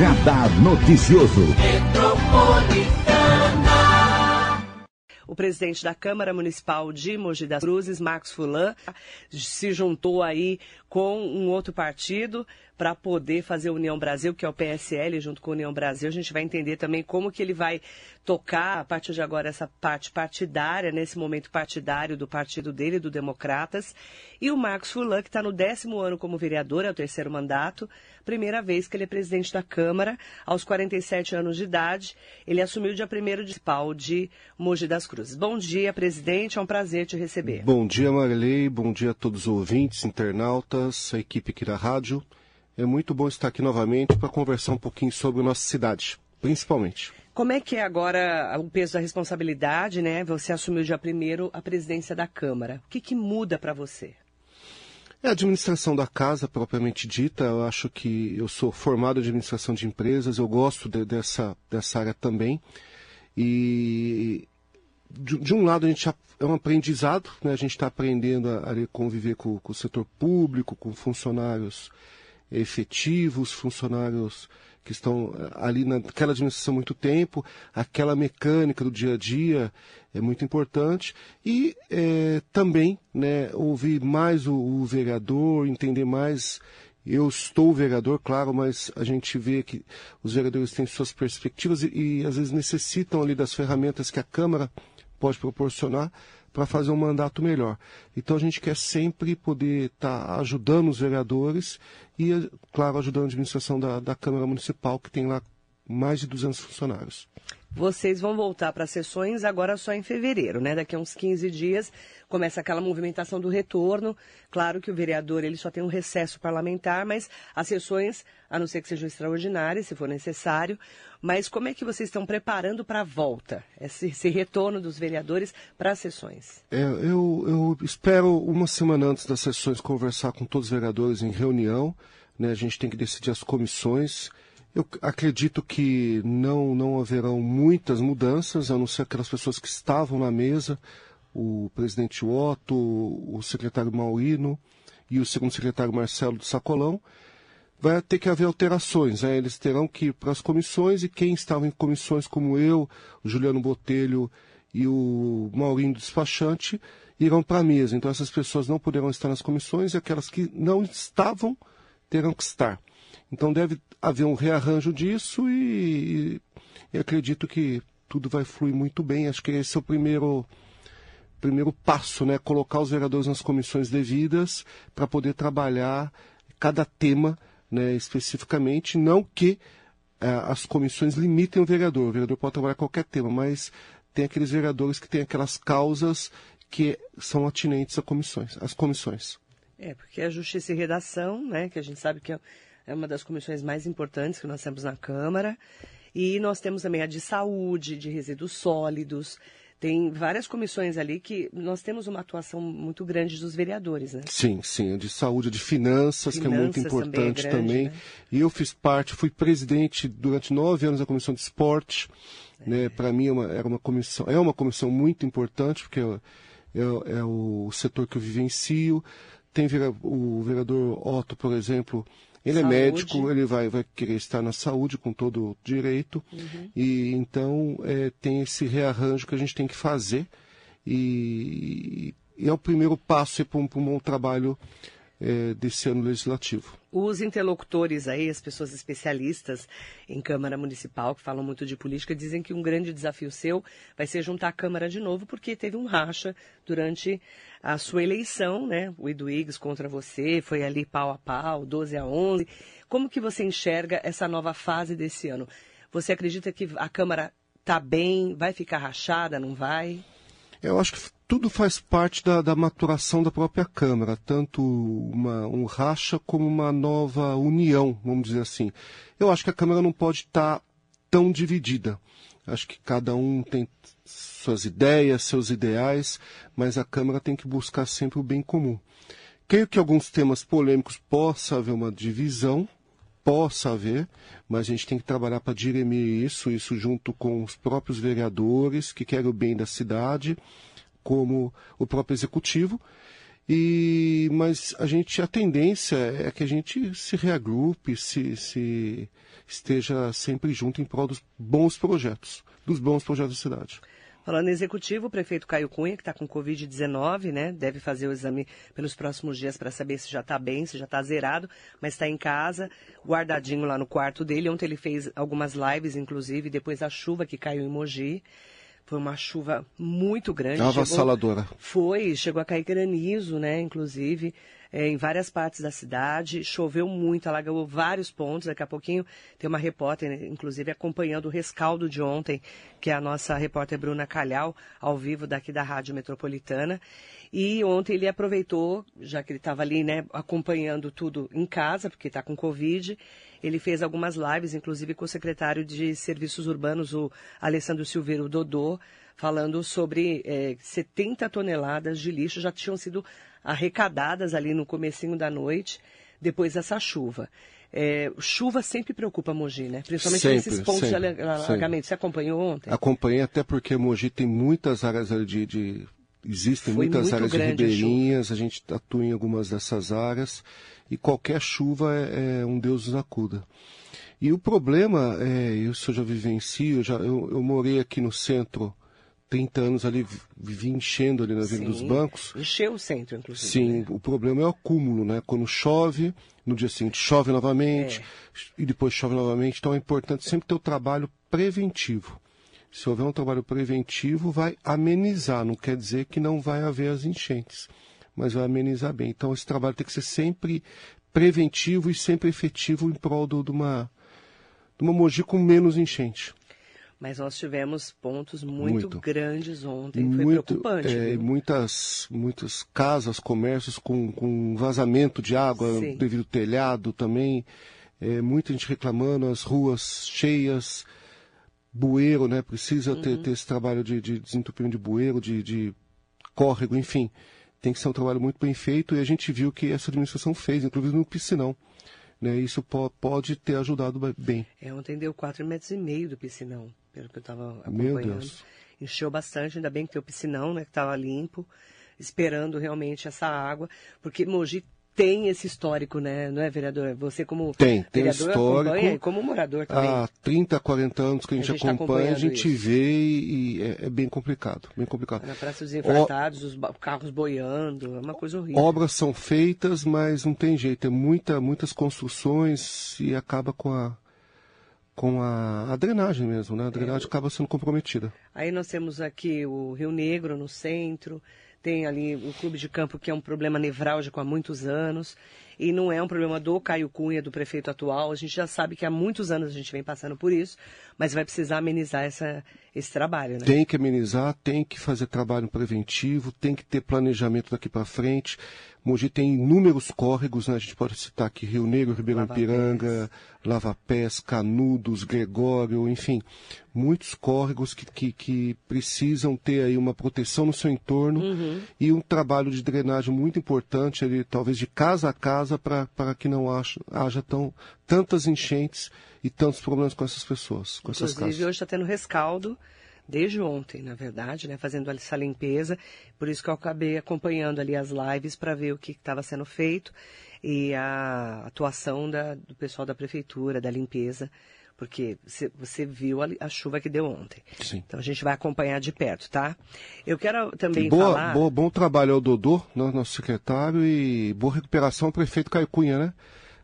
Radar Noticioso. O presidente da Câmara Municipal de Mogi das Cruzes, Marcos Fulan, se juntou aí com um outro partido para poder fazer a União Brasil, que é o PSL, junto com a União Brasil. A gente vai entender também como que ele vai tocar, a partir de agora, essa parte partidária, nesse momento partidário do partido dele, do Democratas. E o Marcos Fulan, que está no décimo ano como vereador, é o terceiro mandato, primeira vez que ele é presidente da Câmara, aos 47 anos de idade. Ele assumiu dia 1 de pau de Mogi das Cruzes. Bom dia, presidente, é um prazer te receber. Bom dia, Marilei, bom dia a todos os ouvintes, internautas, a equipe aqui da rádio. É muito bom estar aqui novamente para conversar um pouquinho sobre nossa cidade, principalmente. Como é que é agora o peso da responsabilidade, né? Você assumiu dia primeiro a presidência da Câmara. O que, que muda para você? É a administração da casa propriamente dita. Eu acho que eu sou formado em administração de empresas, eu gosto de, dessa, dessa área também. E de, de, um lado a gente é um aprendizado, né? a gente está aprendendo a, a conviver com, com, o setor público, com funcionários efetivos, funcionários que estão eh, ali naquela administração há muito tempo, aquela mecânica do dia a dia é muito importante e é, também né, ouvir mais o, o, vereador, entender mais. Eu estou vereador, claro, mas a gente vê que os vereadores têm suas perspectivas e, e às vezes necessitam ali das ferramentas que a Câmara pode proporcionar para fazer um mandato melhor. Então a gente quer sempre poder estar tá ajudando os vereadores e, claro, ajudando a administração da, da Câmara Municipal, que tem lá mais de 200 funcionários. Vocês vão voltar para as sessões agora só em fevereiro, né? Daqui a uns 15 dias começa aquela movimentação do retorno. Claro que o vereador ele só tem um recesso parlamentar, mas as sessões, a não ser que sejam extraordinárias, se for necessário. Mas como é que vocês estão preparando para a volta, esse, esse, retorno dos vereadores para as sessões? É, eu, eu espero uma semana antes das sessões conversar com todos os vereadores em reunião. Né? A gente tem que decidir as comissões. Eu acredito que não, não haverão muitas mudanças, a não ser aquelas pessoas que estavam na mesa, o presidente Otto, o secretário Maurino e o segundo secretário Marcelo do Sacolão. Vai ter que haver alterações, né? eles terão que ir para as comissões e quem estava em comissões como eu, o Juliano Botelho e o Maurinho Despachante irão para a mesa. Então essas pessoas não poderão estar nas comissões e aquelas que não estavam terão que estar. Então deve haver um rearranjo disso e, e acredito que tudo vai fluir muito bem. Acho que esse é o primeiro primeiro passo, né? Colocar os vereadores nas comissões devidas para poder trabalhar cada tema, né? Especificamente, não que eh, as comissões limitem o vereador. O vereador pode trabalhar qualquer tema, mas tem aqueles vereadores que têm aquelas causas que são atinentes às comissões. Às comissões. É, porque a justiça e redação, né? Que a gente sabe que é é uma das comissões mais importantes que nós temos na Câmara. E nós temos também a de saúde, de resíduos sólidos. Tem várias comissões ali que nós temos uma atuação muito grande dos vereadores, né? Sim, sim. A de saúde, a de finanças, finanças que é muito importante também. É grande, também. Né? E eu fiz parte, fui presidente durante nove anos da comissão de esporte. É. Né? Para mim é uma, era uma comissão, é uma comissão muito importante, porque é, é, é o setor que eu vivencio. Tem o vereador Otto, por exemplo, ele saúde. é médico, ele vai, vai querer estar na saúde com todo o direito. Uhum. E então é, tem esse rearranjo que a gente tem que fazer. E, e é o primeiro passo para um, um, bom trabalho é, desse ano legislativo. Os interlocutores aí, as pessoas especialistas em Câmara Municipal, que falam muito de política, dizem que um grande desafio seu vai ser juntar a Câmara de novo, porque teve um racha durante a sua eleição, né? O Eduígues contra você, foi ali pau a pau, 12 a 11. Como que você enxerga essa nova fase desse ano? Você acredita que a Câmara está bem, vai ficar rachada, não vai? Eu acho que tudo faz parte da, da maturação da própria Câmara, tanto uma, um racha como uma nova união, vamos dizer assim. Eu acho que a Câmara não pode estar tá tão dividida. Acho que cada um tem suas ideias, seus ideais, mas a Câmara tem que buscar sempre o bem comum. Creio que alguns temas polêmicos possa haver uma divisão, possa haver, mas a gente tem que trabalhar para dirimir isso, isso junto com os próprios vereadores que querem o bem da cidade, como o próprio executivo. E, mas a gente, a tendência é que a gente se reagrupe, se, se esteja sempre junto em prol dos bons projetos, dos bons projetos da cidade. Falando em executivo, o prefeito Caio Cunha, que está com Covid-19, né? Deve fazer o exame pelos próximos dias para saber se já está bem, se já está zerado, mas está em casa, guardadinho lá no quarto dele. Ontem ele fez algumas lives, inclusive, depois da chuva que caiu em Mogi. Foi uma chuva muito grande. Avassaladora. Foi, chegou a cair granizo, né? Inclusive, é, em várias partes da cidade. Choveu muito, alagou vários pontos. Daqui a pouquinho tem uma repórter, inclusive, acompanhando o rescaldo de ontem, que é a nossa repórter Bruna Calhau, ao vivo daqui da Rádio Metropolitana. E ontem ele aproveitou, já que ele estava ali, né, acompanhando tudo em casa, porque está com Covid, ele fez algumas lives, inclusive com o secretário de Serviços Urbanos, o Alessandro Silveiro Dodô, falando sobre é, 70 toneladas de lixo já tinham sido arrecadadas ali no comecinho da noite, depois dessa chuva. É, chuva sempre preocupa Mogi, né? Principalmente sempre, nesses pontos sempre, de alagamento. Você acompanhou ontem? Acompanhei até porque Mogi tem muitas áreas de, de existem Foi muitas áreas de ribeirinhas, a, a, gente atua em algumas dessas áreas e qualquer chuva é, é um Deus nos acuda. E o problema, é, isso eu já vivencio, eu, já, eu, eu morei aqui no centro 30 anos ali, vivi enchendo ali na Vila dos Bancos. Encheu o centro, inclusive. Sim, né? o problema é o acúmulo, né? Quando chove, no dia seguinte chove novamente, é. e depois chove novamente. Então é importante sempre ter o trabalho preventivo. Se houver um trabalho preventivo, vai amenizar, não quer dizer que não vai haver as enchentes, mas vai amenizar bem. Então esse trabalho tem que ser sempre preventivo e sempre efetivo em prol de uma, de uma Mogi com menos enchente. Mas nós tivemos pontos muito, muito. grandes ontem, foi muito, preocupante. É, muitas, muitas casas, comércios com, com vazamento de água Sim. devido ao telhado também. É, muita gente reclamando, as ruas cheias, bueiro, né? Precisa uhum. ter, ter, esse trabalho de, de desentupimento de bueiro, de, de córrego, enfim. Tem que ser um trabalho muito bem feito e a gente viu que essa administração fez, inclusive no piscinão. Né, isso pode ter ajudado bem. É, ontem deu 4,5 metros e meio do piscinão pelo que eu estava acompanhando. Meu Deus. Encheu bastante, ainda bem que tem o piscinão, né, que estava limpo, esperando realmente essa água, porque Mogi tem esse histórico, né? Não é, vereador? Você como tem, tem vereador histórico, acompanha, como morador também. Há 30, 40 anos que a gente, a gente tá acompanha, tá a gente isso. vê e é, é, bem complicado, bem complicado. Na Praça dos Enfrentados, o... os carros boiando, é uma coisa horrível. Obras são feitas, mas não tem jeito, é muita, muitas construções e acaba com a com a, a, drenagem mesmo, né? A drenagem é. acaba sendo comprometida. Aí nós temos aqui o Rio Negro no centro, tem ali o clube de campo que é um problema nevrálgico há muitos anos e não é um problema do Caio Cunha, do prefeito atual. A gente já sabe que há muitos anos a gente vem passando por isso, mas vai precisar amenizar essa, esse trabalho, né? Tem que amenizar, tem que fazer trabalho preventivo, tem que ter planejamento daqui para frente. Mogi tem inúmeros córregos, né? a gente pode citar aqui Rio Negro, Ribeirão Lava Piranga, Lava Pés, Canudos, Gregório, enfim, muitos córregos que, que, que, precisam ter aí uma proteção no seu entorno uhum. e um trabalho de drenagem muito importante, ali, talvez de casa a casa, para que não haja, haja tão, tantas enchentes e tantos problemas com essas pessoas, com Inclusive, essas casas. hoje está tendo rescaldo desde ontem, na verdade, né, fazendo essa limpeza. Por isso que eu acabei acompanhando ali as lives para ver o que estava sendo feito e a atuação da, do pessoal da prefeitura, da limpeza, porque você viu a, chuva que deu ontem. Sim. Então a gente vai acompanhar de perto, tá? Eu quero também boa, falar... Boa, bom trabalho ao Dodô, nosso secretário, e boa recuperação ao prefeito Caio Cunha, né?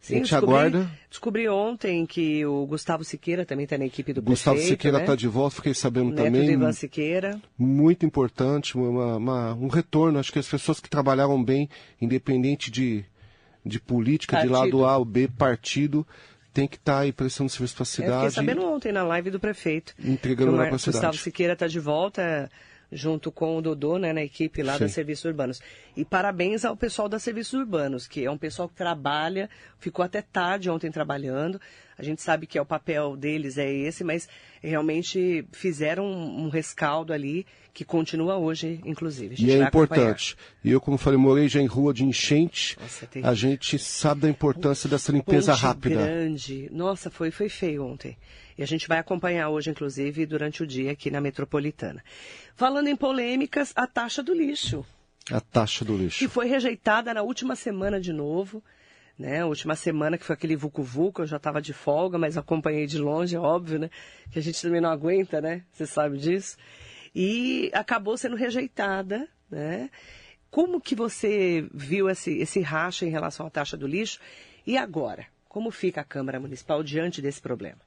Sim, a gente descobri, aguarda. Descobri ontem que o Gustavo Siqueira também está na equipe do Gustavo prefeito, Siqueira está né? de volta, fiquei sabendo Neto também. Ivan Siqueira. Muito importante, uma, uma, um retorno. Acho que as pessoas que trabalharam bem, independente de, de política, partido. de lado A ou B, partido, tem que estar tá aí prestando serviço para a cidade. Eu fiquei sabendo ontem na live do prefeito. Entregando lá para a cidade. Gustavo Siqueira está de volta junto com o Dodô, né, na equipe lá Sim. da Serviços Urbanos. E parabéns ao pessoal da Serviços Urbanos, que é um pessoal que trabalha, ficou até tarde ontem trabalhando. A gente sabe que é o papel deles é esse, mas realmente fizeram um, rescaldo ali que continua hoje, inclusive. e é importante. E eu, como falei, morei já em rua de enchente. Nossa, a gente sabe da importância dessa limpeza rápida. grande. Nossa, foi, foi feio ontem. E a gente vai acompanhar hoje, inclusive, durante o dia aqui na Metropolitana. Falando em polêmicas, a taxa do lixo. A taxa do lixo. Que foi rejeitada na última semana de novo. Né, a última semana que foi aquele Vucu Vucu, eu já estava de folga, mas acompanhei de longe, é óbvio, né? Que a gente também não aguenta, né? Você sabe disso. E acabou sendo rejeitada, né? Como que você viu esse, esse racha em relação à taxa do lixo? E agora? Como fica a Câmara Municipal diante desse problema?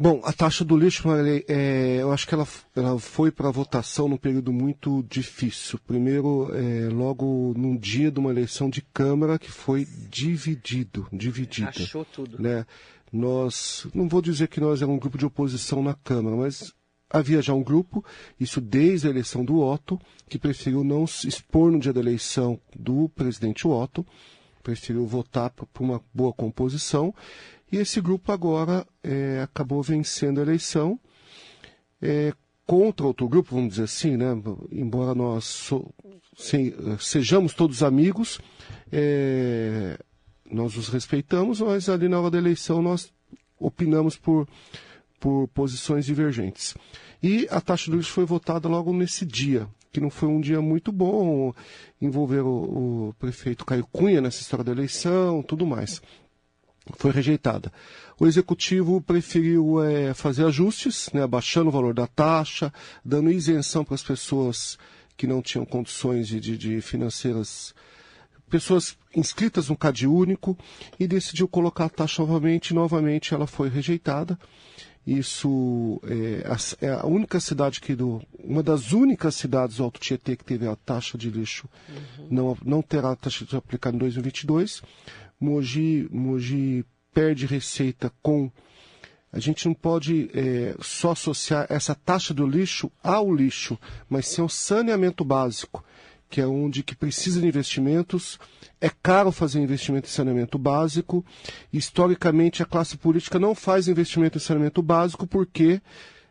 Bom, a taxa do lixo, é, eu acho que ela, ela foi para votação num período muito difícil. Primeiro, é, logo num dia de uma eleição de Câmara que foi dividido, dividida. Achou tudo. Né? Nós, não vou dizer que nós éramos um grupo de oposição na Câmara, mas havia já um grupo, isso desde a eleição do Otto, que preferiu não se expor no dia da eleição do presidente Otto, preferiu votar por uma boa composição. E esse grupo agora é, acabou vencendo a eleição é, contra outro grupo, vamos dizer assim, né? embora nós so, se, sejamos todos amigos, é, nós os respeitamos, mas ali na hora da eleição nós opinamos por, por posições divergentes. E a taxa de lixo foi votada logo nesse dia que não foi um dia muito bom, envolver o, o prefeito Caio Cunha nessa história da eleição, tudo mais. Foi rejeitada. O executivo preferiu é, fazer ajustes, né, abaixando o valor da taxa, dando isenção para as pessoas que não tinham condições de, de, de financeiras pessoas inscritas no CAD único e decidiu colocar a taxa novamente. Novamente ela foi rejeitada. Isso é a, é a, única cidade que do, uma das únicas cidades do Alto Tietê que teve a taxa de lixo uhum. não, não terá a taxa de aplicada em 2022. Mogi, Mogi perde receita com a gente não pode é, só associar essa taxa do lixo ao lixo, mas sim ao saneamento básico, que é onde que precisa de investimentos é caro fazer investimento em saneamento básico. Historicamente, a classe política não faz investimento em saneamento básico porque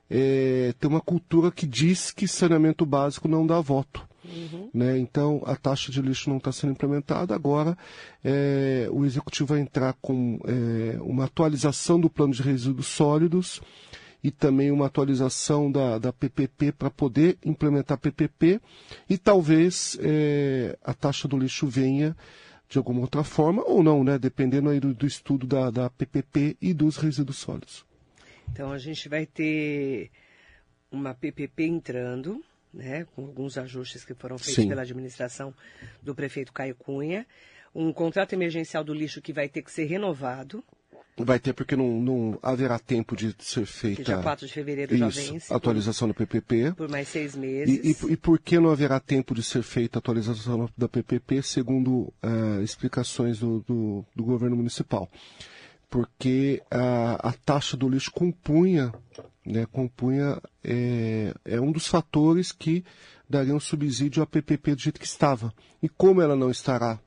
é, tem uma cultura que diz que saneamento básico não dá voto. Uhum. Né? Então, a taxa de lixo não está sendo implementada. Agora, é, o executivo vai entrar com é, uma atualização do plano de resíduos sólidos e também uma atualização da, da PPP para poder implementar PPP e talvez é, a taxa do lixo venha de alguma outra forma ou não, né? Dependendo aí do, do estudo da, da PPP e dos resíduos sólidos. Então a gente vai ter uma PPP entrando, né, com alguns ajustes que foram feitos Sim. pela administração do prefeito Caio Cunha, um contrato emergencial do lixo que vai ter que ser renovado, Vai ter porque não, não haverá tempo de ser feita. Que dia 4 de fevereiro isso, já vence. Atualização do PPP. Por mais seis meses. E, e, e, por que não haverá tempo de ser feita a atualização da PPP, segundo uh, explicações do, do, do, governo municipal? Porque a, a taxa do lixo compunha, né, compunha é, é um dos fatores que dariam subsídio à PPP do jeito que estava. E como ela não estará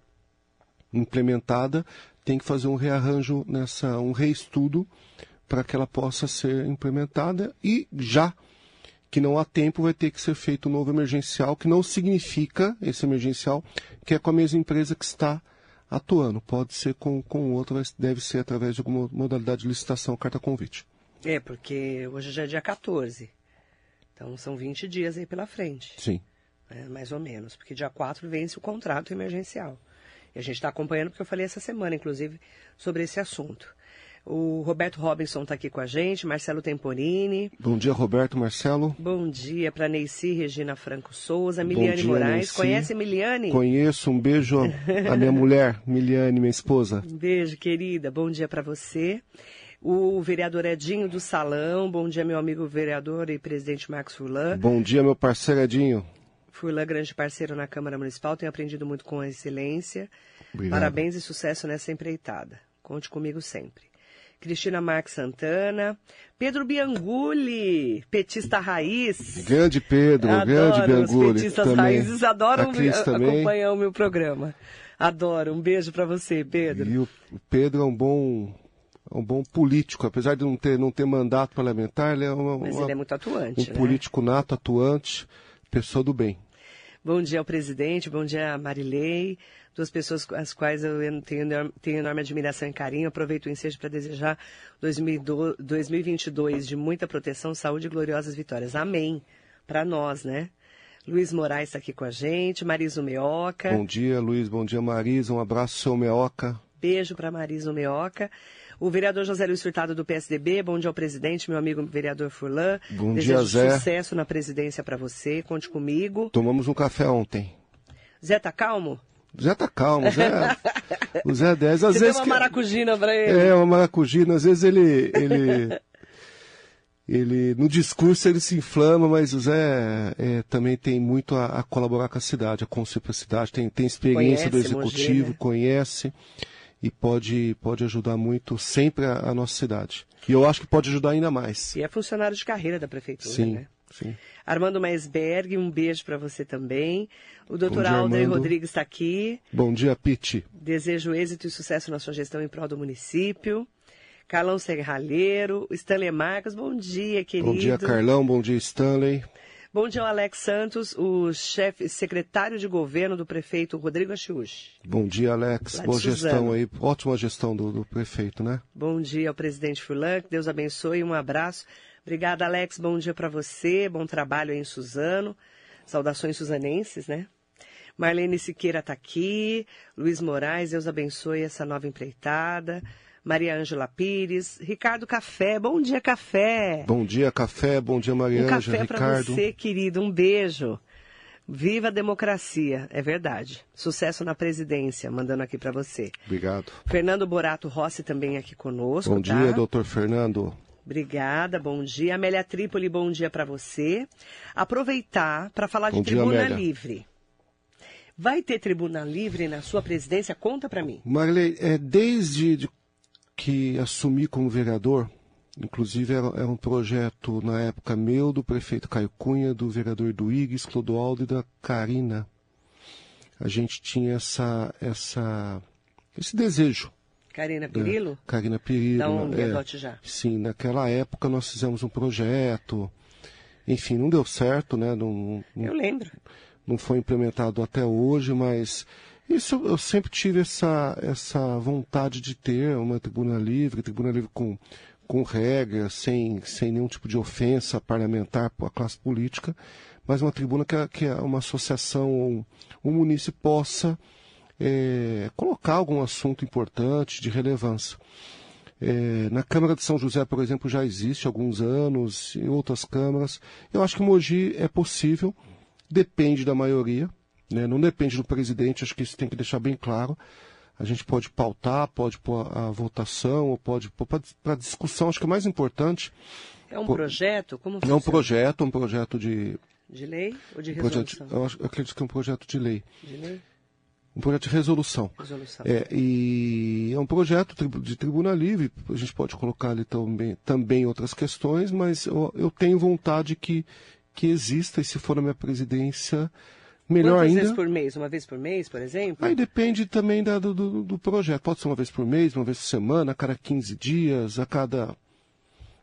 implementada, tem que fazer um rearranjo nessa, um reestudo para que ela possa ser implementada e já que não há tempo vai ter que ser feito um novo emergencial, que não significa esse emergencial que é com a mesma empresa que está atuando. Pode ser com, com mas deve ser através de alguma modalidade de licitação, carta convite. É, porque hoje já é dia 14. Então são 20 dias aí pela frente. Sim. É, mais ou menos, porque dia 4 vence o contrato emergencial. E a gente está acompanhando, porque eu falei essa semana, inclusive, sobre esse assunto. O Roberto Robinson está aqui com a gente, Marcelo Temporini. Bom dia, Roberto, Marcelo. Bom dia para Neici Regina Franco Souza, Miliane dia, Moraes. Neici. Conhece Miliane? Conheço, um beijo à minha mulher, Miliane, minha esposa. Um beijo, querida. Bom dia para você. O vereador Edinho do Salão. Bom dia, meu amigo vereador e presidente Marcos Furlan. Bom dia, meu parceiro Edinho. Furlan, grande parceiro na Câmara Municipal, tenho aprendido muito com a excelência. Obrigado. Parabéns e sucesso nessa empreitada. Conte comigo sempre. Cristina Marques Santana, Pedro Bianguli, petista raiz. Grande Pedro, Adoro grande Bianguli. Os petistas também. raízes adoram acompanhar o meu programa. Adoro. Um beijo para você, Pedro. E o Pedro é um bom um bom político, apesar de não ter, não ter mandato parlamentar, ele é uma, uma, ele é muito atuante, um né? político nato, atuante, pessoa do bem. Bom dia ao presidente, bom dia a Marilei, duas pessoas às quais eu tenho, tenho enorme admiração e carinho. Aproveito o ensejo para desejar 2022 de muita proteção, saúde e gloriosas vitórias. Amém. Para nós, né? Luiz Moraes está aqui com a gente, Marisa Meoca. Bom dia, Luiz. Bom dia, Marisa. Um abraço, seu Meoca. Beijo para Marisa Meoca. O vereador José Luiz Furtado do PSDB, bom dia ao presidente, meu amigo vereador Furlan. Bom Desejo dia, Zé. sucesso na presidência para você, conte comigo. Tomamos um café ontem. Zé, tá calmo? Zé tá calmo, Zé, o Zé 10. Às Você vezes deu uma que- maracujina para ele? É, uma maracujina. Às vezes ele, ele, ele, no discurso ele se inflama, mas o Zé é, também tem muito a, a colaborar com a cidade, a construir para a cidade, tem, tem experiência do Conhece executivo, Mogi, né? conhece e pode, pode ajudar muito sempre a, a nossa cidade. E eu acho que pode ajudar ainda mais. E é funcionário de carreira da prefeitura, Sim, né? sim. Armando Maisberg, um beijo para você também. O doutor Alder. Rodrigues está aqui. Bom dia, Pete. Desejo êxito e sucesso na sua gestão em prol do município. Carlão Serralheiro, Stanley Marcos, bom dia, querido. Bom dia, Carlão. Bom dia, Stanley. Bom dia, Alex Santos, o chefe secretário de governo do prefeito Rodrigo Achiuchi. Bom dia, Alex. Boa Suzano. gestão aí. Ótima gestão do, do prefeito, né? Bom dia ao presidente Furlan, que Deus abençoe, um abraço. Obrigada, Alex, bom dia para você, bom trabalho aí em Suzano. Saudações suzanenses, né? Marlene Siqueira está aqui, Luiz Moraes, Deus abençoe essa nova empreitada. Maria Ângela Pires, Ricardo Café, bom dia, Café. Bom dia, Café. Bom dia, um Mariana, café para você, querido, um beijo. Viva a democracia, é verdade. Sucesso na presidência, mandando aqui para você. Obrigado. Fernando Borato Rossi também aqui conosco, Bom tá? dia, doutor Fernando. Obrigada, bom dia. Amélia Trípoli, bom dia para você. Aproveitar para falar Bom de dia, tribuna Amélia. livre. Vai ter tribuna livre na sua presidência? Conta para mim. Marley, é, desde de- que assumi como vereador, inclusive era, era um projeto na época meu, do prefeito Caio Cunha, do vereador Duígues, Clodoaldo e da Karina. A gente tinha essa, essa, esse desejo. Karina Pirillo? Karina Perillo. Dá um é, adote já. Sim, naquela época nós fizemos um projeto. Enfim, não deu certo, né? Não, não- Eu lembro. não foi implementado até hoje, mas isso eu sempre tive essa, essa vontade de ter uma tribuna livre, tribuna livre com, com regras, sem, sem nenhum tipo de ofensa parlamentar à classe política, mas uma tribuna que, que a- uma associação, um, um munícipe possa eh, colocar algum assunto importante, de relevância. É, na Câmara de São José, por exemplo, já existe há alguns anos, em outras câmaras. Eu acho que Mogi é possível, depende da maioria, né? não depende do presidente, acho que isso tem que deixar bem claro. A gente pode pautar, pode pôr a votação, ou pode pôr para discussão. Acho que o mais importante É um Pô, projeto? Como é um funciona? projeto, um projeto de. De lei ou de um projeto, resolução? eu, acho- eu acredito que é um projeto de lei. De lei? Um projeto de resolução. Resolução. É, e é um projeto de tribuna livre, a gente pode colocar ali também, também outras questões, mas eu, eu tenho vontade que, que exista, e se for na minha presidência, melhor Quantas ainda. vezes por mês? Uma vez por mês, por exemplo? Aí depende também da- do, do, do projeto. Pode ser uma vez por mês, uma vez por semana, a cada 15 dias, a cada.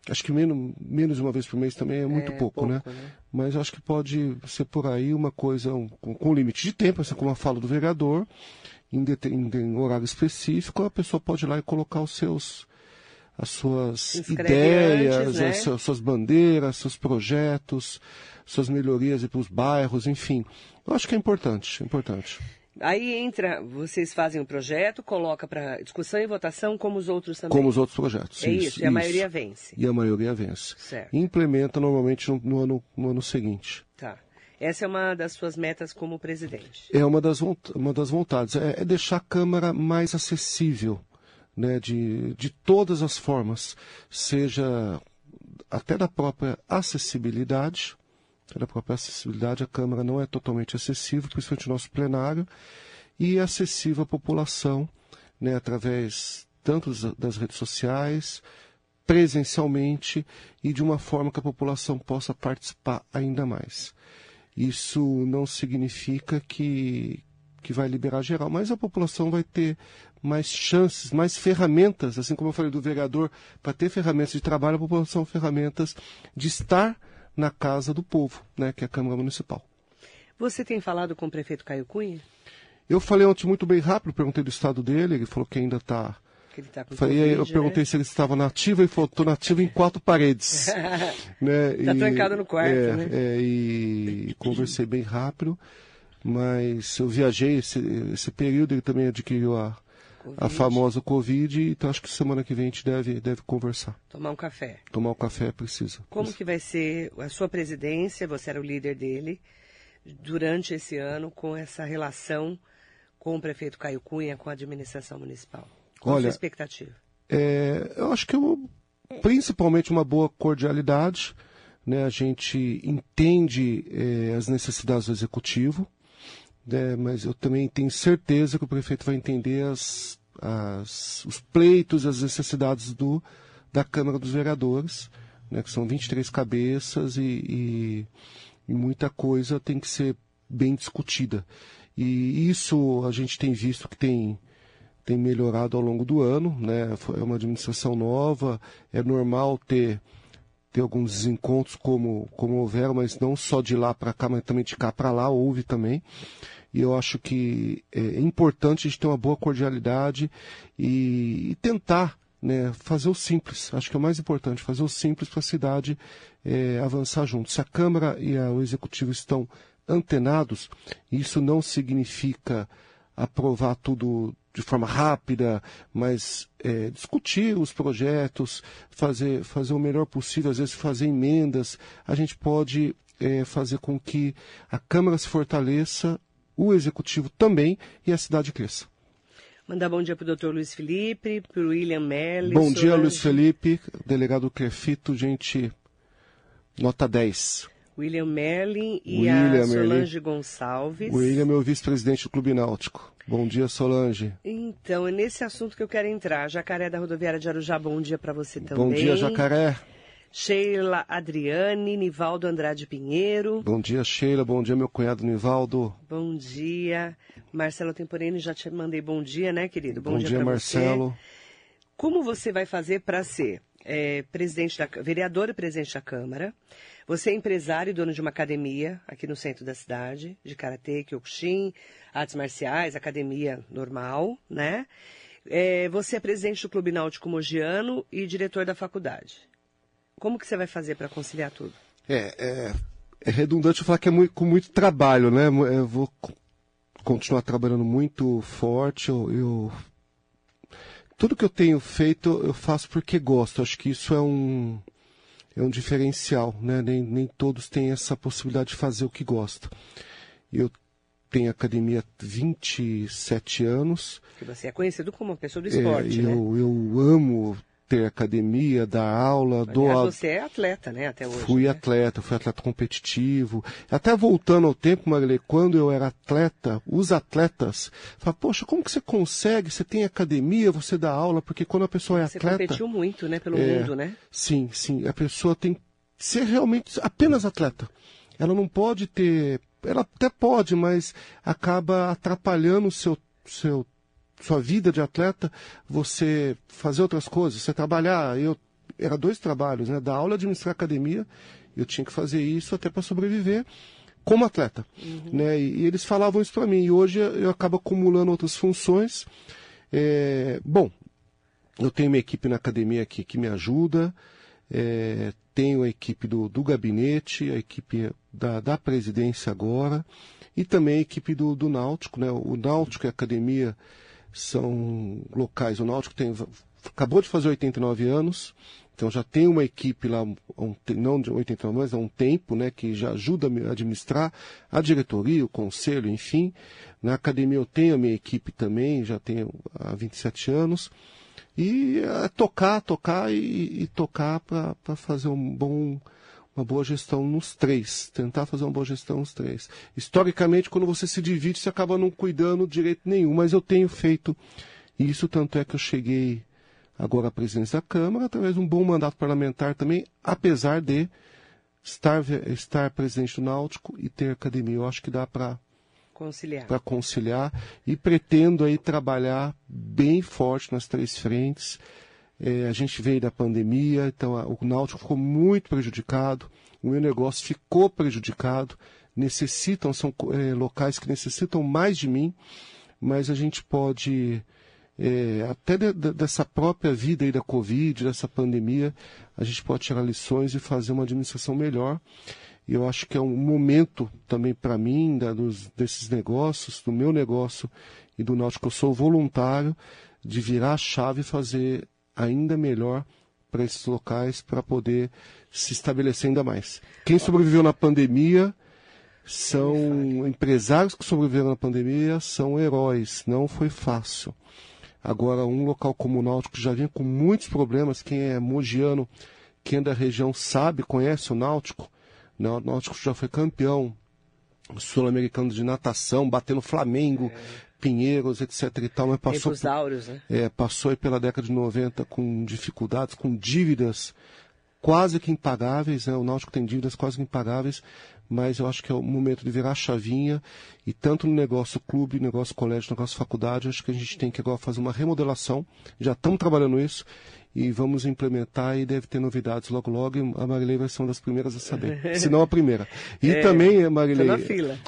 Acho que menos, menos de uma vez por mês também é muito É, pouco, né? pouco, né? Mas acho que pode ser por aí uma coisa um, com, com limite de tempo, assim como a fala do vereador, em, em- em horário específico, a pessoa pode ir lá e colocar os seus as suas Se inscreve ideias, antes, né? as suas, suas bandeiras, seus projetos, suas melhorias para os bairros, enfim. Eu acho que é importante, é importante. Aí entra, vocês fazem o projeto, coloca para discussão e votação, como os outros também. Como os outros projetos. É isso, e a maioria vence. E a maioria vence. Certo. E implementa normalmente no, no ano, no ano seguinte. Tá. Essa é uma das suas metas como presidente. É uma das, uma das vontades. É, é deixar a Câmara mais acessível, né, de, de todas as formas, seja até da própria acessibilidade. até Da própria acessibilidade, a Câmara não é totalmente acessível, principalmente o nosso plenário, e acessível à população, né, através tanto das redes sociais, presencialmente e de uma forma que a população possa participar ainda mais. Isso não significa que, que vai liberar geral, mas a população vai ter mais chances, mais ferramentas, assim como eu falei do vereador, para ter ferramentas de trabalho, a população ferramentas de estar na casa do povo, né, que é a Câmara Municipal. Você tem falado com o prefeito Caio Cunha? Eu falei ontem muito bem rápido, perguntei do estado dele, ele falou que ainda está está com Falei, Covid, eu perguntei né? se ele estava nativo e falou, estou nativo em quatro paredes. né? Tá trancado no quarto, é, né? é, e conversei bem rápido, mas eu viajei esse, esse período, ele também adquiriu a, a Covid. famosa Covid, então acho que semana que vem a gente deve, deve conversar. Tomar um café. Tomar um café precisa. Como que vai ser a sua presidência? Você era o líder dele durante esse ano com essa relação com o prefeito Caio Cunha, com a administração municipal. Qual a Olha, sua expectativa? É, eu acho que é uma- principalmente uma boa cordialidade. Né? A gente entende é, as necessidades do executivo, né? mas eu também tenho certeza que o prefeito vai entender as, as- os pleitos, as necessidades do, da Câmara dos Vereadores, né? que são 23 cabeças e, e, e muita coisa tem que ser bem discutida. E isso a gente tem visto que tem tem melhorado ao longo do ano, né? É uma administração nova, é normal ter alguns desencontros como como houveram, mas não só de lá para cá, mas também de cá para lá houve também. E eu acho que é importante a gente ter uma boa cordialidade e, e tentar né, fazer o simples. Acho que é o mais importante, fazer o simples para a cidade é, avançar junto. Se a Câmara e a- o Executivo estão antenados, isso não significa aprovar tudo de forma rápida, mas é, discutir os projetos, fazer, fazer o melhor possível, às vezes fazer emendas, a gente pode é, fazer com que a Câmara se fortaleça, o Executivo também e a cidade cresça. Mandar bom dia para o doutor Luiz Felipe, para o William Melli. Bom dia, Solange- Luiz Felipe, delegado Crefito, gente, nota 10. William Melli e William a Merlin. Solange Gonçalves. O William é meu vice-presidente do Clube Náutico. Bom dia, Solange. Então, é nesse assunto que eu quero entrar. Jacaré da Rodoviária de Arujá, bom dia para você também. Bom dia, Jacaré. Sheila Adriane, Nivaldo Andrade Pinheiro. Bom dia, Sheila. Bom dia, meu cunhado Nivaldo. Bom dia. Marcelo Temporeni, já te mandei bom dia, né, querido? Bom, dia, pra Marcelo. Você. Como você vai fazer para ser é, presidente da, vereador e presidente da Câmara? Você é empresário e dono de uma academia aqui no centro da cidade, de Karatê, Kyokushin, artes marciais, academia normal, né? É, você é presidente do Clube Náutico Mogiano e diretor da faculdade. Como que você vai fazer para conciliar tudo? É, é, é redundante falar que é muito, com muito trabalho, né? Eu vou co- continuar trabalhando muito forte. Eu, eu- tudo que eu tenho feito eu faço porque gosto. Acho que isso é um é um diferencial, né? Nem, nem todos têm essa possibilidade de fazer o que gostam. Eu tenho academia há 27 anos. Porque você é conhecido como uma pessoa do É, esporte, né? eu, eu amo ter academia, dar aula, Aliás, a- você é atleta, né, até hoje. Fui né? atleta, fui atleta competitivo. Até voltando ao tempo, Marilê, quando eu era atleta, os atletas falavam, poxa, como que você consegue? Você tem academia, você dá aula, porque quando a pessoa é Você atleta. competiu muito, né, pelo É. mundo, né? Sim, sim. A pessoa tem que ser realmente apenas atleta. Ela não pode ter. Ela até pode, mas acaba atrapalhando o seu, seu, sua vida de atleta, você fazer outras coisas, você trabalhar. Eu era dois trabalhos, né? Da aula administrar academia. Eu tinha que fazer isso até para sobreviver como atleta, né? E, e eles falavam isso para mim. E hoje eu acabo acumulando outras funções. É, bom, eu tenho uma equipe na academia aqui que me ajuda, é, tenho a equipe do, do gabinete, a equipe da, da presidência agora, e também a equipe do, do Náutico. Né? O Náutico e a academia são locais. O Náutico tem, acabou de fazer 89 anos, então já tem uma equipe lá, não de 89 anos, há um tempo, né, que já ajuda a administrar, a diretoria, o conselho, enfim. Na academia eu tenho a minha equipe também, já tenho há 27 anos. E é, tocar, tocar e, e tocar para fazer um bom, uma boa gestão nos três. Tentar fazer uma boa gestão nos três. Historicamente, quando você se divide, você acaba não cuidando direito nenhum, mas eu tenho feito isso, tanto é que eu cheguei agora à presidência da Câmara, através de um bom mandato parlamentar também, apesar de estar, estar presidente do Náutico e ter academia. Eu acho que dá para Conciliar. para conciliar e pretendo aí trabalhar bem forte nas três frentes. É, a gente veio da pandemia, então a- o Náutico ficou muito prejudicado, o meu negócio ficou prejudicado, necessitam, são é, locais que necessitam mais de mim, mas a gente pode é, até de, de, dessa própria vida aí da Covid, dessa pandemia, a gente pode tirar lições e fazer uma administração melhor. E eu acho que é um momento também para mim, da, dos, desses negócios, do meu negócio e do Náutico, eu sou voluntário de virar a chave e fazer ainda melhor para esses locais, para poder se estabelecer ainda mais. Quem sobreviveu na pandemia são empresários que sobreviveram na pandemia, são heróis, não foi fácil. Agora, um local como o Náutico já vinha com muitos problemas, quem é mogiano, quem é da região sabe, conhece o Náutico, o Náutico já foi campeão sul-americano de natação, batendo Flamengo. Pinheiros, etc e tal, mas passou, áureos, né? é, passou aí pela década de 90 com dificuldades, com dívidas quase que impagáveis, né? o Náutico tem dívidas quase que impagáveis, mas eu acho que é o momento de virar a chavinha e tanto no negócio clube, negócio colégio, negócio faculdade, acho que a gente tem que agora fazer uma remodelação, já estamos trabalhando isso e vamos implementar e deve ter novidades logo logo e a Marilei vai ser uma das primeiras a saber, se não a primeira. E é, também, Marilei,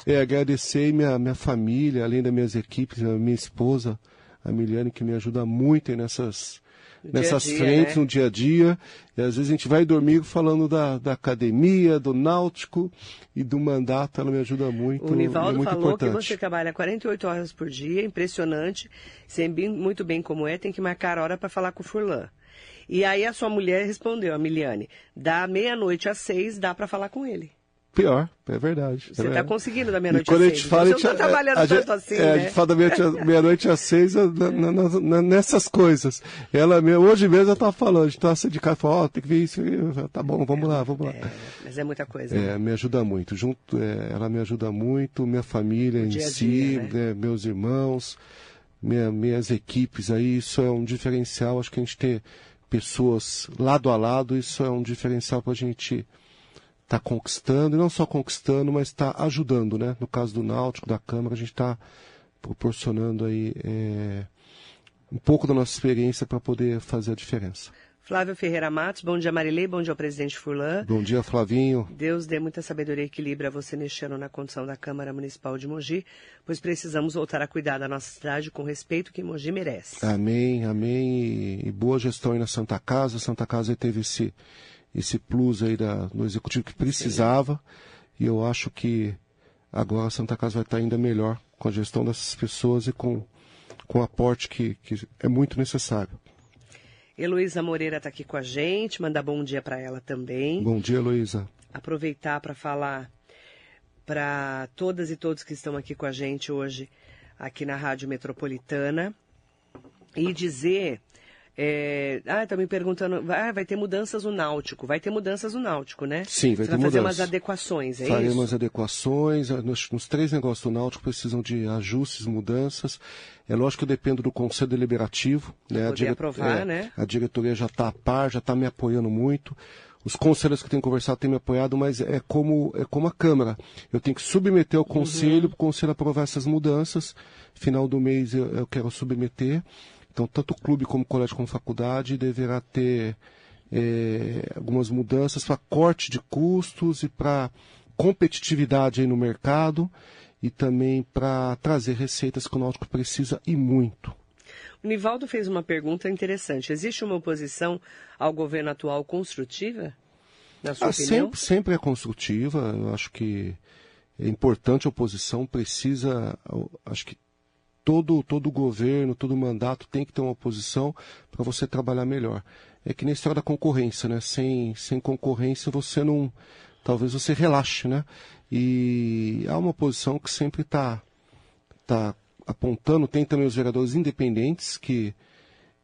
é, agradecer minha, minha família, além das minhas equipes, a minha esposa, a Miliane, que me ajuda muito nessas nessas dia -dia, frentes né? no dia a dia. E às vezes a gente vai dormir falando da, da academia, do náutico e do mandato, ela me ajuda muito. O Nivaldo é falou importante. que você trabalha 48 horas por dia, impressionante. Sempre muito bem como é, tem que marcar hora para falar com o Furlan. E aí a sua mulher respondeu, a Miliane, da meia-noite às seis dá para falar com ele. Pior, é verdade. Você está é conseguindo da meia-noite às seis. A gente fala, Você não está trabalhando a, tanto assim, é, né? A gente fala da meia-noite às seis na, na, na, nessas coisas. Ela hoje mesmo ela estava falando, a gente estava sindicato, falou, oh, tem que ver isso, tá bom, vamos lá, vamos lá. É, mas é muita coisa. É, né? me ajuda muito. Junto, é, ela me ajuda muito, minha família o em si, dia, né? Né, meus irmãos, minha, minhas equipes aí, isso é um diferencial, acho que a gente ter pessoas lado a lado, isso é um diferencial para a gente está conquistando, e não só conquistando, mas está ajudando, né? No caso do Náutico, da Câmara, a gente está proporcionando aí é, um pouco da nossa experiência para poder fazer a diferença. Flávio Ferreira Matos, bom dia Marilei, bom dia ao presidente Furlan. Bom dia Flavinho. Deus dê muita sabedoria e equilíbrio a você neste ano na condição da Câmara Municipal de Mogi, pois precisamos voltar a cuidar da nossa cidade com o respeito que Mogi merece. Amém, amém. E, boa gestão aí na Santa Casa. A Santa Casa teve esse esse plus aí da, no executivo que precisava. E eu acho que agora a Santa Casa vai estar ainda melhor com a gestão dessas pessoas e com, com o aporte que, que é muito necessário. Heloísa Moreira está aqui com a gente, mandar bom dia para ela também. Bom dia, Heloísa. Aproveitar para falar para todas e todos que estão aqui com a gente hoje, aqui na Rádio Metropolitana, e dizer é, ah, tá me perguntando, ah, vai ter mudanças no Náutico. Vai ter mudanças no Náutico, né? Sim, vai Você ter vai fazer umas adequações, é Faremos isso? adequações. Ah, nos, nos, três negócios do Náutico precisam de ajustes, mudanças. É lógico que eu dependo do Conselho Deliberativo. Né? A, dire... aprovar, é, né? a diretoria já está a par, já está me apoiando muito. Os conselheiros que têm conversado têm me apoiado, mas é como, é como a Câmara. Eu tenho que submeter ao Conselho, uhum. para o Conselho aprovar essas mudanças. Final do mês eu, eu quero submeter. Então, tanto o clube como colégio como faculdade deverá ter é, algumas mudanças para corte de custos e para competitividade aí no mercado e também para trazer receitas que o Náutico precisa e muito. O Nivaldo fez uma pergunta interessante. Existe uma oposição ao governo atual construtiva? Na sua ah, opinião? Sempre, sempre é construtiva. Eu acho que é importante a oposição, precisa, acho que todo, todo governo, todo mandato tem que ter uma oposição para você trabalhar melhor. É que nem a história da concorrência, né? Sem, sem concorrência você não. Talvez você relaxe, né? E há uma oposição que sempre está tá apontando, tem também os vereadores independentes que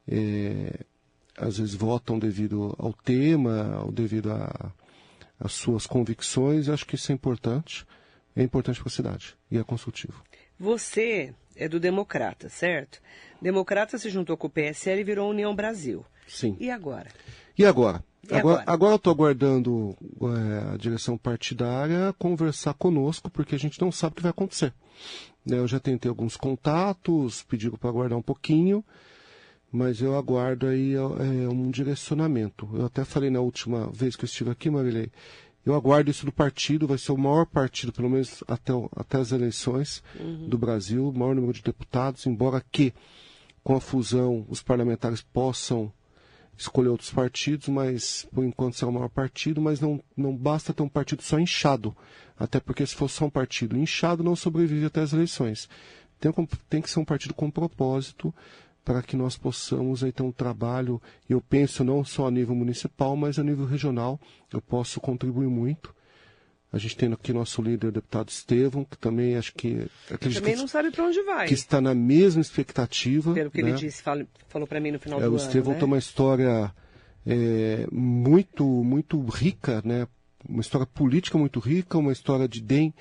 é, às vezes votam devido ao tema, ou devido às suas convicções, e acho que isso é importante. É importante para a cidade e é consultivo. Você é do Democrata, certo? Democrata se juntou com o PSL e virou União Brasil. Sim. E agora? E agora? E agora, agora eu estou aguardando é, a direção partidária conversar conosco, porque a gente não sabe o que vai acontecer. Né, eu já tentei alguns contatos, pediram para aguardar um pouquinho, mas eu aguardo aí é, um direcionamento. Eu até falei na última vez que eu estive aqui, Marilei, eu aguardo isso do partido, vai ser o maior partido, pelo menos até, até as eleições uhum. do Brasil, o maior número de deputados, embora que com a fusão os parlamentares possam escolher outros partidos, mas por enquanto será o maior partido, mas não, não basta ter um partido só inchado, até porque se for só um partido inchado não sobrevive até as eleições. Tem, tem que ser um partido com propósito para que nós possamos aí ter um trabalho, e eu penso não só a nível municipal, mas a nível regional, eu posso contribuir muito. A gente tem aqui nosso líder, o deputado Estevão, que também acho que. Também que, não sabe para onde vai. Que está na mesma expectativa. Pelo que né? ele disse, falou, falou para mim no final é, do o ano. O Estevão né? tem uma história é, muito, muito rica, né? Uma história política muito rica, uma história de DEM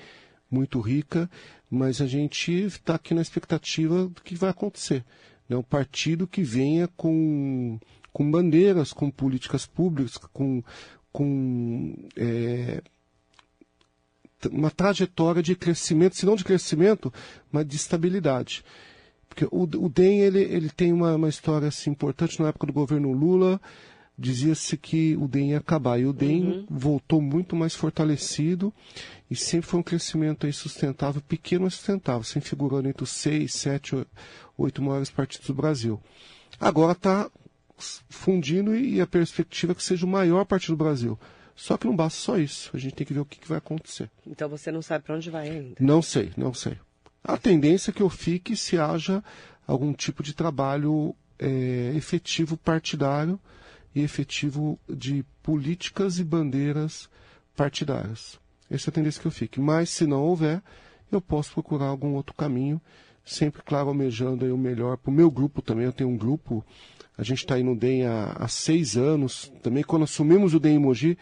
muito rica, mas a gente está aqui na expectativa do que vai acontecer. Né? Um partido que venha com, com bandeiras, com políticas públicas, com, com é, uma trajetória de crescimento, se não de crescimento, mas de estabilidade. Porque o, o DEM ele, ele tem uma, uma história assim, importante na época do governo Lula, dizia-se que o DEM ia acabar. E o DEM uhum. voltou muito mais fortalecido e sempre foi um crescimento aí sustentável, pequeno, mas sustentável, sempre figurando entre os seis, sete, oito maiores partidos do Brasil. Agora está fundindo e a perspectiva é que seja o maior partido do Brasil. Só que não basta só isso. A gente tem que ver o que, que vai acontecer. Então você não sabe para onde vai ainda? Não sei, não sei. A tendência é que eu fique se haja algum tipo de trabalho é, efetivo partidário e efetivo de políticas e bandeiras partidárias. Essa é a tendência que eu fique. Mas se não houver, eu posso procurar algum outro caminho, sempre, claro, almejando aí o melhor para o meu grupo também. Eu tenho um grupo, a gente está aí no DEM há, há, seis anos. Também quando assumimos o DEM em Mogi,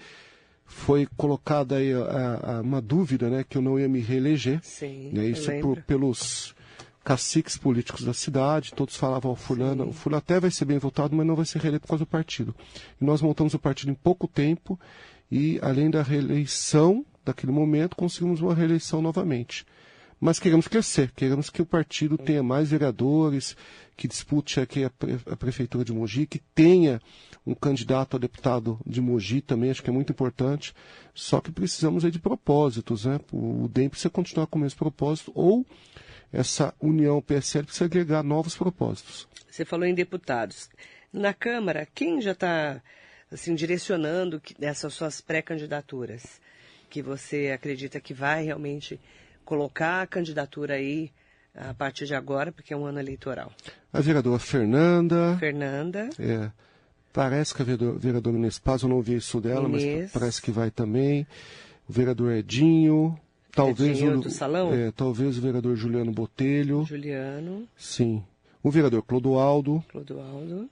foi colocada aí a, a, uma dúvida, né, que eu não ia me reeleger. Sim, né, isso por, pelos caciques políticos da cidade, todos falavam, o fulano, o fulano até vai ser bem votado, mas não vai ser reeleito por causa do partido. E nós montamos o partido em pouco tempo e, além da reeleição daquele momento, conseguimos uma reeleição novamente. Mas queremos crescer, queremos que o partido tenha mais vereadores, que dispute aqui a, pre a prefeitura de Mogi, que tenha um candidato a deputado de Mogi também, acho que é muito importante. Só que precisamos aí de propósitos, né? O DEM precisa continuar com o mesmo propósito, ou essa união PSL precisa agregar novos propósitos. Você falou em deputados. Na Câmara, quem já está assim, direcionando essas suas pré-candidaturas? Que você acredita que vai realmente colocar a candidatura aí a partir de agora, porque é um ano eleitoral? A vereadora Fernanda. Fernanda. É. Parece que a vereadora, vereadora Inês Paz, eu não vi isso dela, Inês. mas parece que vai também. O vereador Edinho. Talvez o, do Salão? É, talvez o vereador Juliano Botelho. Juliano. Sim. O vereador Clodoaldo. Clodoaldo.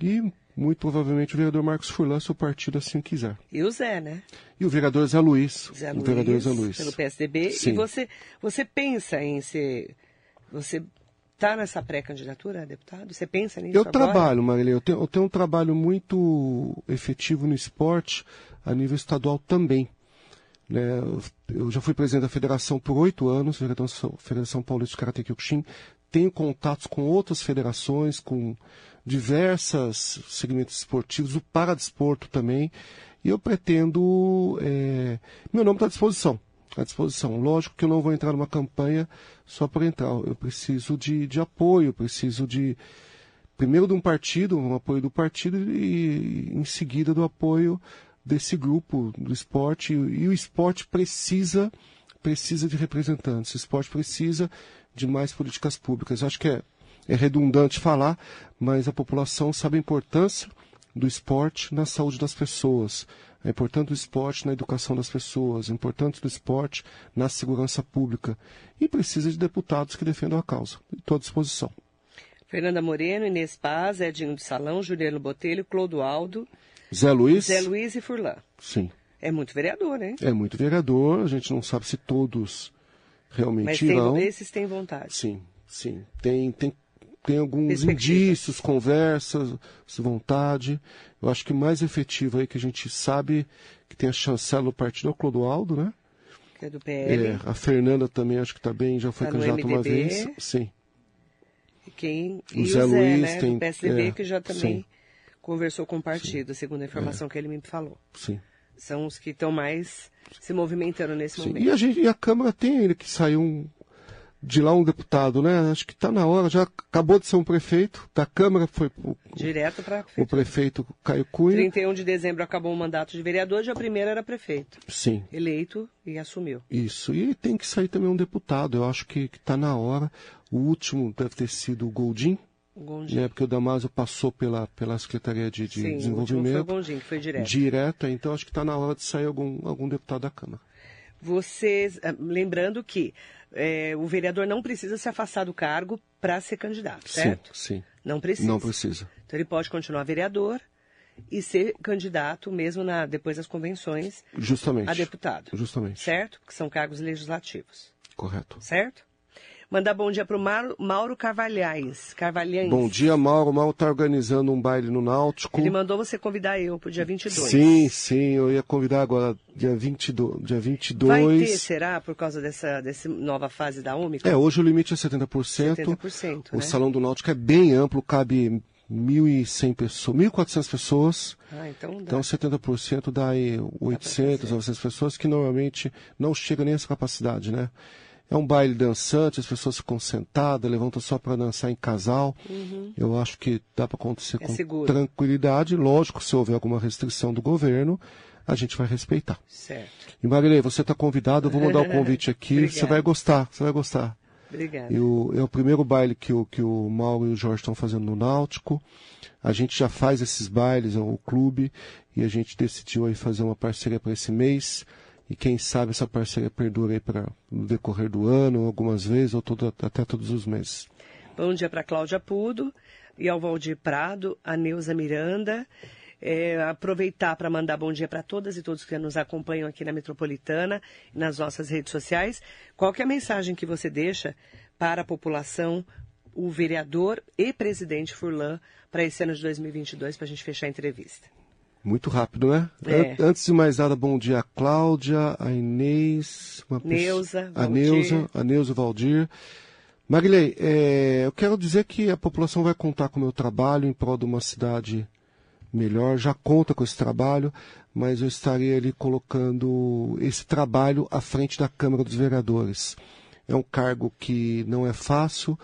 E muito provavelmente o vereador Marcos Furlan, se o partido assim quiser. E o Zé, né? E o vereador Zé Luiz. Zé o Luiz, vereador Zé Luiz. Pelo PSDB. Sim. E você, você pensa em ser. Você está nessa pré-candidatura, deputado? Você pensa nisso Eu agora? trabalho, Marília. Eu tenho, eu tenho um trabalho muito efetivo no esporte a nível estadual também. Né? Eu já fui presidente da federação por oito anos, Federação, Federação Paulista de Karate Kyokushin. Tenho contatos com outras federações, com diversos segmentos esportivos, o paradesporto também. E eu pretendo. É... Meu nome está à disposição. À disposição. Lógico que eu não vou entrar numa campanha só para entrar. Eu preciso de, de apoio, preciso de. Primeiro de um partido, um apoio do partido, e em seguida do apoio desse grupo do esporte. E o esporte precisa, precisa de representantes. O esporte precisa de mais políticas públicas. Acho que é, é redundante falar, mas a população sabe a importância do esporte na saúde das pessoas. É importante o esporte na educação das pessoas, é importante o esporte na segurança pública. E precisa de deputados que defendam a causa. Estou à disposição. Fernanda Moreno, Inês Paz, Edinho de Salão, Juliano Botelho, Clodoaldo, Zé Luiz? Zé Luiz e Furlan. Sim. É muito vereador, né? É muito vereador, a gente não sabe se todos realmente Mas irão. tem, esses têm vontade. Sim, sim. Tem, tem, tem alguns indícios, conversas, vontade. Eu acho que mais efetivo aí que a gente sabe que tem a chancela do partido é o Clodoaldo, né? Que é do PL. É, a Fernanda também acho que está bem, já foi Tá candidata uma vez. Sim. E Quem, O Zé Zé, Luiz né, tem- do PSDB, é, que já também sim. Conversou com o partido, segundo a informação que ele me falou. Sim. São os que estão mais se movimentando nesse Sim. momento. E a, gente, e a Câmara tem ainda que saiu um. de lá um deputado, né? Acho que está na hora, já acabou de ser um prefeito, da Câmara foi o, direto para o prefeito Caio Cunha. 31 de dezembro acabou o mandato de vereador, já primeiro era prefeito. Sim. Eleito e assumiu. Isso. E tem que sair também um deputado. Eu acho que está na hora. O último deve ter sido o Goldim. Gondim. Né, porque o Damaso passou pela, pela Secretaria de, de Sim, Desenvolvimento. O foi o Gondim, que foi direto. Direto, então acho que está na hora de sair algum, algum deputado da Câmara. Vocês, ah, lembrando que é, o vereador não precisa se afastar do cargo para ser candidato, certo? Sim, sim. Não precisa. Não precisa. Então ele pode continuar vereador e ser candidato mesmo na, depois das convenções Justamente. a deputado. Justamente. Certo? Que são cargos legislativos. Correto. Certo? Mandar bom dia para o Mauro, Carvalhais. Carvalhães. Bom dia, Mauro. Mauro está organizando um baile no Náutico. Ele mandou você convidar eu para o dia 22. Sim, sim. Eu ia convidar agora dia 22. Dia 22. Vai ter, será, por causa dessa, dessa nova fase da Ômicron? É, hoje o limite é 70%. 70%, O né? Salão do Náutico é bem amplo, cabe 1.100 pessoas, 1.400 pessoas. Ah, então dá. Então 70% dá aí 800, fazer. 900 pessoas que normalmente não chega nem a essa capacidade, né? É um baile dançante, as pessoas ficam sentadas, levantam só para dançar em casal. Eu acho que dá para acontecer Uhum. É com seguro. tranquilidade. Lógico, se houver alguma restrição do governo, a gente vai respeitar. Certo. E Marilei, você está convidado, eu vou mandar o convite aqui. Você vai gostar, você vai gostar. Obrigada. E o- é o primeiro baile que o, que o Mauro e o Jorge estão fazendo no Náutico. A gente já faz esses bailes, é o clube, e a gente decidiu aí fazer uma parceria para esse mês. E quem sabe essa parceria perdura aí para no decorrer do ano, algumas vezes, ou todo, até todos os meses. Bom dia para Cláudia Pudo e ao Valdir Prado, a Neuza Miranda. É, aproveitar para mandar bom dia para todas e todos que nos acompanham aqui na Metropolitana nas nossas redes sociais. Qual é a mensagem que você deixa para a população, o vereador e presidente Furlan, para esse ano de 2022, para a gente fechar a entrevista? Muito rápido, né? É. An- Antes de mais nada, bom dia a Cláudia, a Inês, uma Neuza, a Valdir. Neuza, a Neuza Valdir. Marilei, é, eu quero dizer que a população vai contar com o meu trabalho em prol de uma cidade melhor, já conta com esse trabalho, mas eu estarei ali colocando esse trabalho à frente da Câmara dos Vereadores. É um cargo que não é fácil,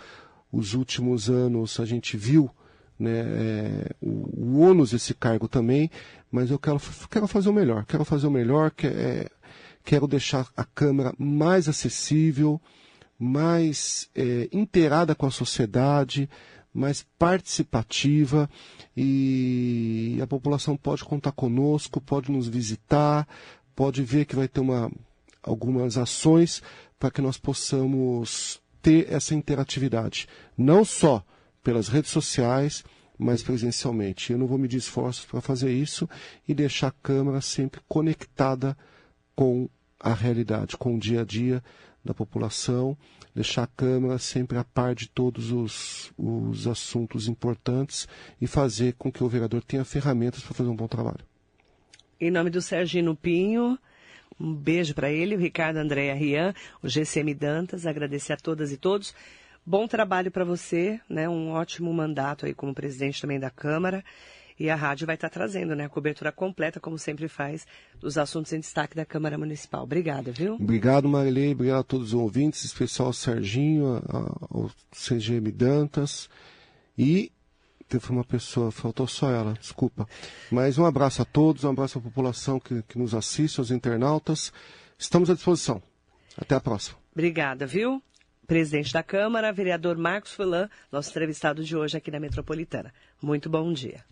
os últimos anos a gente viu né, é, o, o ônus desse cargo também, mas eu quero, quero fazer o melhor, quero fazer o melhor, que, é, quero deixar a Câmara mais acessível, mais é, inteirada com a sociedade, mais participativa e a população pode contar conosco, pode nos visitar, pode ver que vai ter uma, algumas ações para que nós possamos ter essa interatividade, não só pelas redes sociais, mas presencialmente. Eu não vou medir esforços para fazer isso e deixar a Câmara sempre conectada com a realidade, com o dia a dia da população, deixar a Câmara sempre a par de todos os, os assuntos importantes e fazer com que o vereador tenha ferramentas para fazer um bom trabalho. Em nome do Sergino Pinho, um beijo para ele, o Ricardo Andréa Rian, o GCM Dantas, agradecer a todas e todos. Bom trabalho para você, né? Um ótimo mandato aí como presidente também da Câmara. E a rádio vai estar trazendo, né? A cobertura completa, como sempre faz, dos assuntos em destaque da Câmara Municipal. Obrigada, viu? Obrigado, Marilei. Obrigado a todos os ouvintes, especial ao Serginho, ao CGM Dantas. E teve uma pessoa, faltou só ela, desculpa. Mas um abraço a todos, um abraço à população que, que nos assiste, aos internautas. Estamos à disposição. Até a próxima. Obrigada, viu? Presidente da Câmara, vereador Marcos Fulan, nosso entrevistado de hoje aqui na Metropolitana. Muito bom dia.